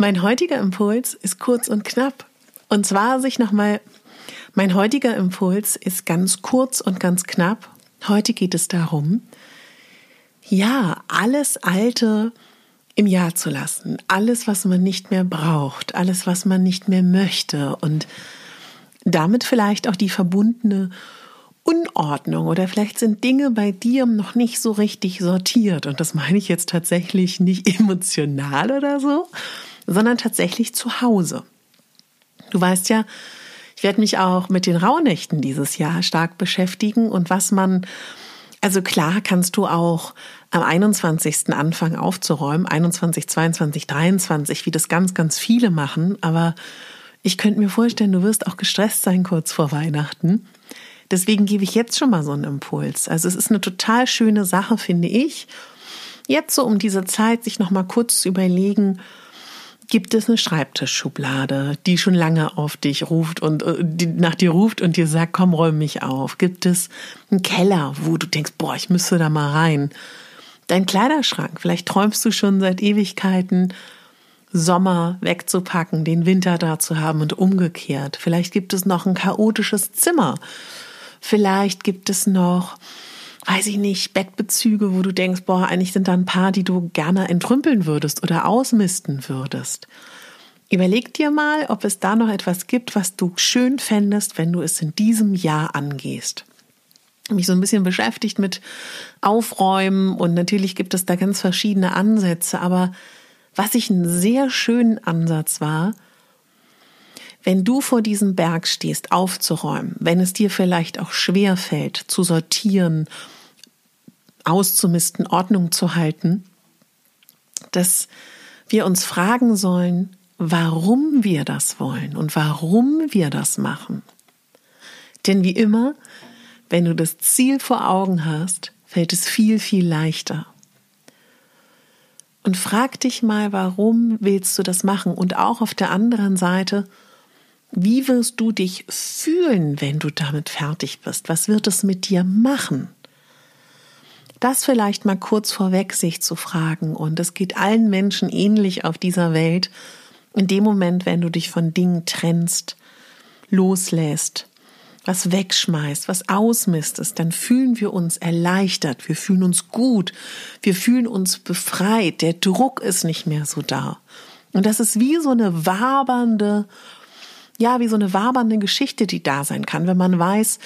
Mein heutiger Impuls ist kurz und knapp. Und zwar sich nochmal, mein heutiger Impuls ist ganz kurz und ganz knapp. Heute geht es darum, ja, alles Alte im Jahr zu lassen. Alles, was man nicht mehr braucht, alles, was man nicht mehr möchte und damit vielleicht auch die verbundene Unordnung oder vielleicht sind Dinge bei dir noch nicht so richtig sortiert. Und das meine ich jetzt tatsächlich nicht emotional oder so, sondern tatsächlich zu Hause. Du weißt ja, ich werde mich auch mit den Rauhnächten dieses Jahr stark beschäftigen und was man, also klar kannst du auch am 21. anfangen aufzuräumen, 21, 22, 23, wie das ganz, ganz viele machen, aber ich könnte mir vorstellen, du wirst auch gestresst sein kurz vor Weihnachten. Deswegen gebe ich jetzt schon mal so einen Impuls. Also es ist eine total schöne Sache, finde ich. Jetzt so um diese Zeit sich noch mal kurz zu überlegen, gibt es eine Schreibtischschublade, die schon lange auf dich ruft und äh, die nach dir ruft und dir sagt, komm, räum mich auf? Gibt es einen Keller, wo du denkst, boah, ich müsste da mal rein? Dein Kleiderschrank, vielleicht träumst du schon seit Ewigkeiten, Sommer wegzupacken, den Winter da zu haben und umgekehrt. Vielleicht gibt es noch ein chaotisches Zimmer. Vielleicht gibt es noch weiß ich nicht, Bettbezüge, wo du denkst, boah, eigentlich sind da ein paar, die du gerne entrümpeln würdest oder ausmisten würdest. Überleg dir mal, ob es da noch etwas gibt, was du schön fändest, wenn du es in diesem Jahr angehst. Mich so ein bisschen beschäftigt mit Aufräumen und natürlich gibt es da ganz verschiedene Ansätze, aber was ich einen sehr schönen Ansatz war, wenn du vor diesem Berg stehst, aufzuräumen, wenn es dir vielleicht auch schwer fällt, zu sortieren auszumisten, Ordnung zu halten, dass wir uns fragen sollen, warum wir das wollen und warum wir das machen. Denn wie immer, wenn du das Ziel vor Augen hast, fällt es viel, viel leichter. Und frag dich mal, warum willst du das machen? Und auch auf der anderen Seite, wie wirst du dich fühlen, wenn du damit fertig bist? Was wird es mit dir machen? Das vielleicht mal kurz vorweg sich zu fragen. Und es geht allen Menschen ähnlich auf dieser Welt. In dem Moment, wenn du dich von Dingen trennst, loslässt, was wegschmeißt, was ausmistest, dann fühlen wir uns erleichtert, wir fühlen uns gut, wir fühlen uns befreit, der Druck ist nicht mehr so da. Und das ist wie so eine wabernde, ja, wie so eine wabernde Geschichte, die da sein kann, wenn man weiß,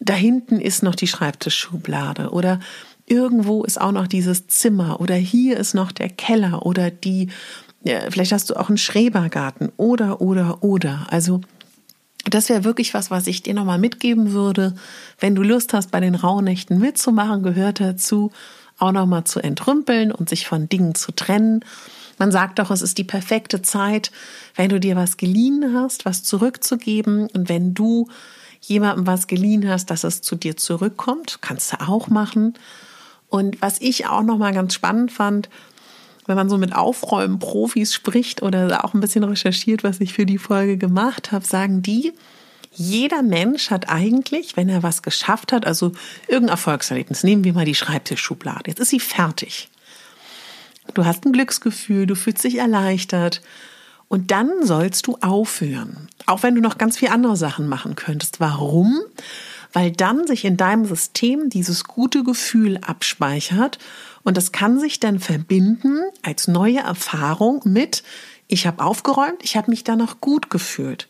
da hinten ist noch die Schreibtischschublade oder irgendwo ist auch noch dieses Zimmer oder hier ist noch der Keller oder die, vielleicht hast du auch einen Schrebergarten oder, oder, oder. Also, das wäre wirklich was, was ich dir nochmal mitgeben würde. Wenn du Lust hast, bei den Rauhnächten mitzumachen, gehört dazu, auch nochmal zu entrümpeln und sich von Dingen zu trennen. Man sagt doch, es ist die perfekte Zeit, wenn du dir was geliehen hast, was zurückzugeben und wenn du jemandem was geliehen hast, dass es zu dir zurückkommt, kannst du auch machen. Und was ich auch nochmal ganz spannend fand, wenn man so mit Aufräumen Profis spricht oder auch ein bisschen recherchiert, was ich für die Folge gemacht habe, sagen die, jeder Mensch hat eigentlich, wenn er was geschafft hat, also irgendein Erfolgserlebnis, nehmen wir mal die Schreibtischschublade, jetzt ist sie fertig. Du hast ein Glücksgefühl, du fühlst dich erleichtert und dann sollst du aufhören, auch wenn du noch ganz viele andere Sachen machen könntest. Warum? Weil dann sich in deinem System dieses gute Gefühl abspeichert und das kann sich dann verbinden als neue Erfahrung mit, ich habe aufgeräumt, ich habe mich da noch gut gefühlt.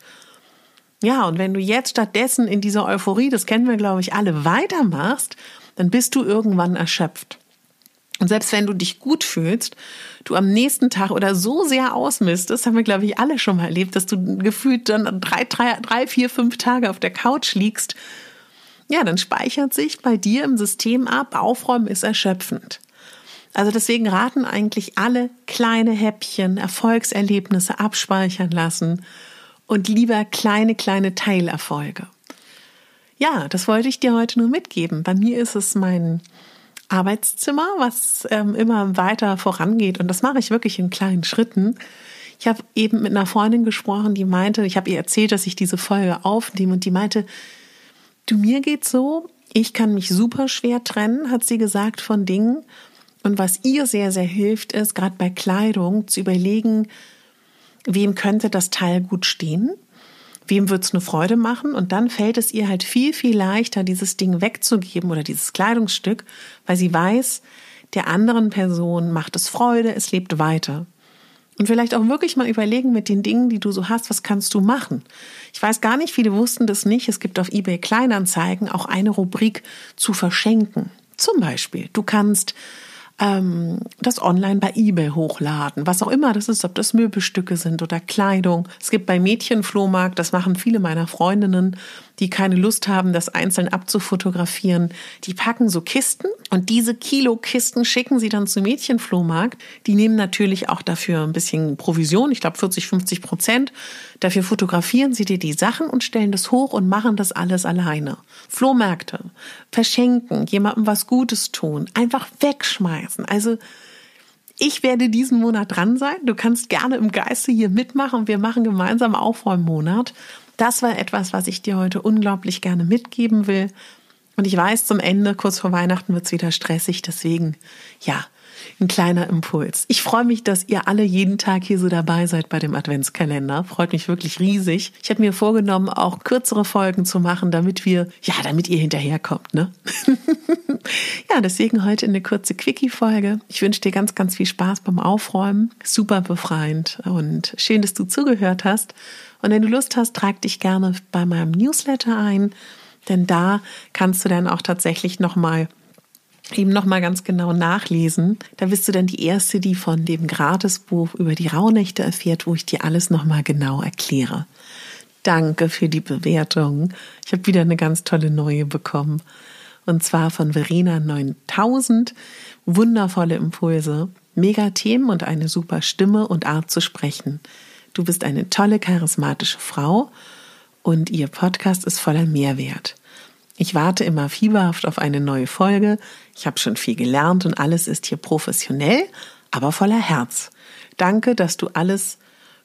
Ja, und wenn du jetzt stattdessen in dieser Euphorie, das kennen wir, glaube ich, alle, weitermachst, dann bist du irgendwann erschöpft. Und selbst wenn du dich gut fühlst, du am nächsten Tag oder so sehr ausmistest, haben wir, glaube ich, alle schon mal erlebt, dass du gefühlt dann drei, drei, drei, vier, fünf Tage auf der Couch liegst. Ja, dann speichert sich bei dir im System ab, Aufräumen ist erschöpfend. Also deswegen raten eigentlich alle kleine Häppchen, Erfolgserlebnisse abspeichern lassen und lieber kleine, kleine Teilerfolge. Ja, das wollte ich dir heute nur mitgeben. Bei mir ist es mein Arbeitszimmer, was ähm, immer weiter vorangeht. Und das mache ich wirklich in kleinen Schritten. Ich habe eben mit einer Freundin gesprochen, die meinte, ich habe ihr erzählt, dass ich diese Folge aufnehme und die meinte, du mir geht's so, ich kann mich super schwer trennen, hat sie gesagt, von Dingen. Und was ihr sehr, sehr hilft, ist, gerade bei Kleidung zu überlegen, wem könnte das Teil gut stehen? Wem wird es eine Freude machen? Und dann fällt es ihr halt viel, viel leichter, dieses Ding wegzugeben oder dieses Kleidungsstück, weil sie weiß, der anderen Person macht es Freude, es lebt weiter. Und vielleicht auch wirklich mal überlegen mit den Dingen, die du so hast, was kannst du machen? Ich weiß gar nicht, viele wussten das nicht. Es gibt auf eBay Kleinanzeigen auch eine Rubrik zu verschenken. Zum Beispiel, du kannst ähm, das online bei eBay hochladen, was auch immer das ist, ob das Möbelstücke sind oder Kleidung. Es gibt bei Mädchenflohmarkt, das machen viele meiner Freundinnen, die keine Lust haben, das einzeln abzufotografieren, die packen so Kisten und diese Kilo-Kisten schicken sie dann zum Mädchenflohmarkt. Die nehmen natürlich auch dafür ein bisschen Provision, ich glaube 40, 50 Prozent. Dafür fotografieren sie dir die Sachen und stellen das hoch und machen das alles alleine. Flohmärkte, verschenken, jemandem was Gutes tun, einfach wegschmeißen. Also ich werde diesen Monat dran sein. Du kannst gerne im Geiste hier mitmachen. Wir machen gemeinsam Aufräummonat. Das war etwas, was ich dir heute unglaublich gerne mitgeben will. Und ich weiß, zum Ende, kurz vor Weihnachten, wird es wieder stressig. Deswegen, ja, ein kleiner Impuls. Ich freue mich, dass ihr alle jeden Tag hier so dabei seid bei dem Adventskalender. Freut mich wirklich riesig. Ich habe mir vorgenommen, auch kürzere Folgen zu machen, damit wir, ja, damit ihr hinterherkommt, ne? ja, deswegen heute eine kurze Quickie-Folge. Ich wünsche dir ganz, ganz viel Spaß beim Aufräumen. Super befreiend und schön, dass du zugehört hast. Und wenn du Lust hast, trag dich gerne bei meinem Newsletter ein, denn da kannst du dann auch tatsächlich nochmal eben nochmal ganz genau nachlesen. Da bist du dann die Erste, die von dem Gratisbuch über die Rauhnächte erfährt, wo ich dir alles nochmal genau erkläre. Danke für die Bewertung. Ich habe wieder eine ganz tolle neue bekommen. Und zwar von Verena 9000. Wundervolle Impulse, mega Themen und eine super Stimme und Art zu sprechen. Du bist eine tolle, charismatische Frau und ihr Podcast ist voller Mehrwert. Ich warte immer fieberhaft auf eine neue Folge. Ich habe schon viel gelernt und alles ist hier professionell, aber voller Herz. Danke, dass du alles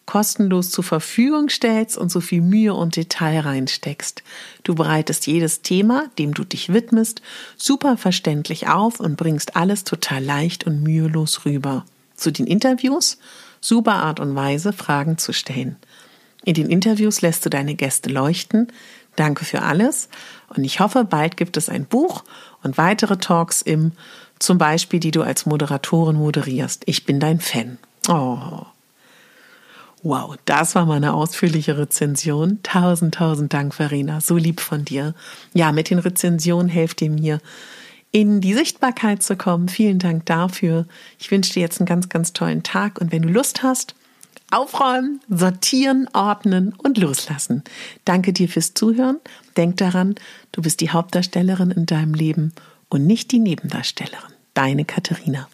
kostenlos zur Verfügung stellst und so viel Mühe und Detail reinsteckst. Du bereitest jedes Thema, dem du dich widmest, super verständlich auf und bringst alles total leicht und mühelos rüber. Zu den Interviews super Art und Weise, Fragen zu stellen. In den Interviews lässt du deine Gäste leuchten, Danke für alles und ich hoffe, bald gibt es ein Buch und weitere Talks im, zum Beispiel, die du als Moderatorin moderierst. Ich bin dein Fan. Oh. Wow, das war mal eine ausführliche Rezension. Tausend, tausend Dank, Verena. So lieb von dir. Ja, mit den Rezensionen helft ihr mir, in die Sichtbarkeit zu kommen. Vielen Dank dafür. Ich wünsche dir jetzt einen ganz, ganz tollen Tag und wenn du Lust hast, aufräumen, sortieren, ordnen und loslassen. Danke dir fürs Zuhören. Denk daran, du bist die Hauptdarstellerin in deinem Leben und nicht die Nebendarstellerin. Deine Katharina.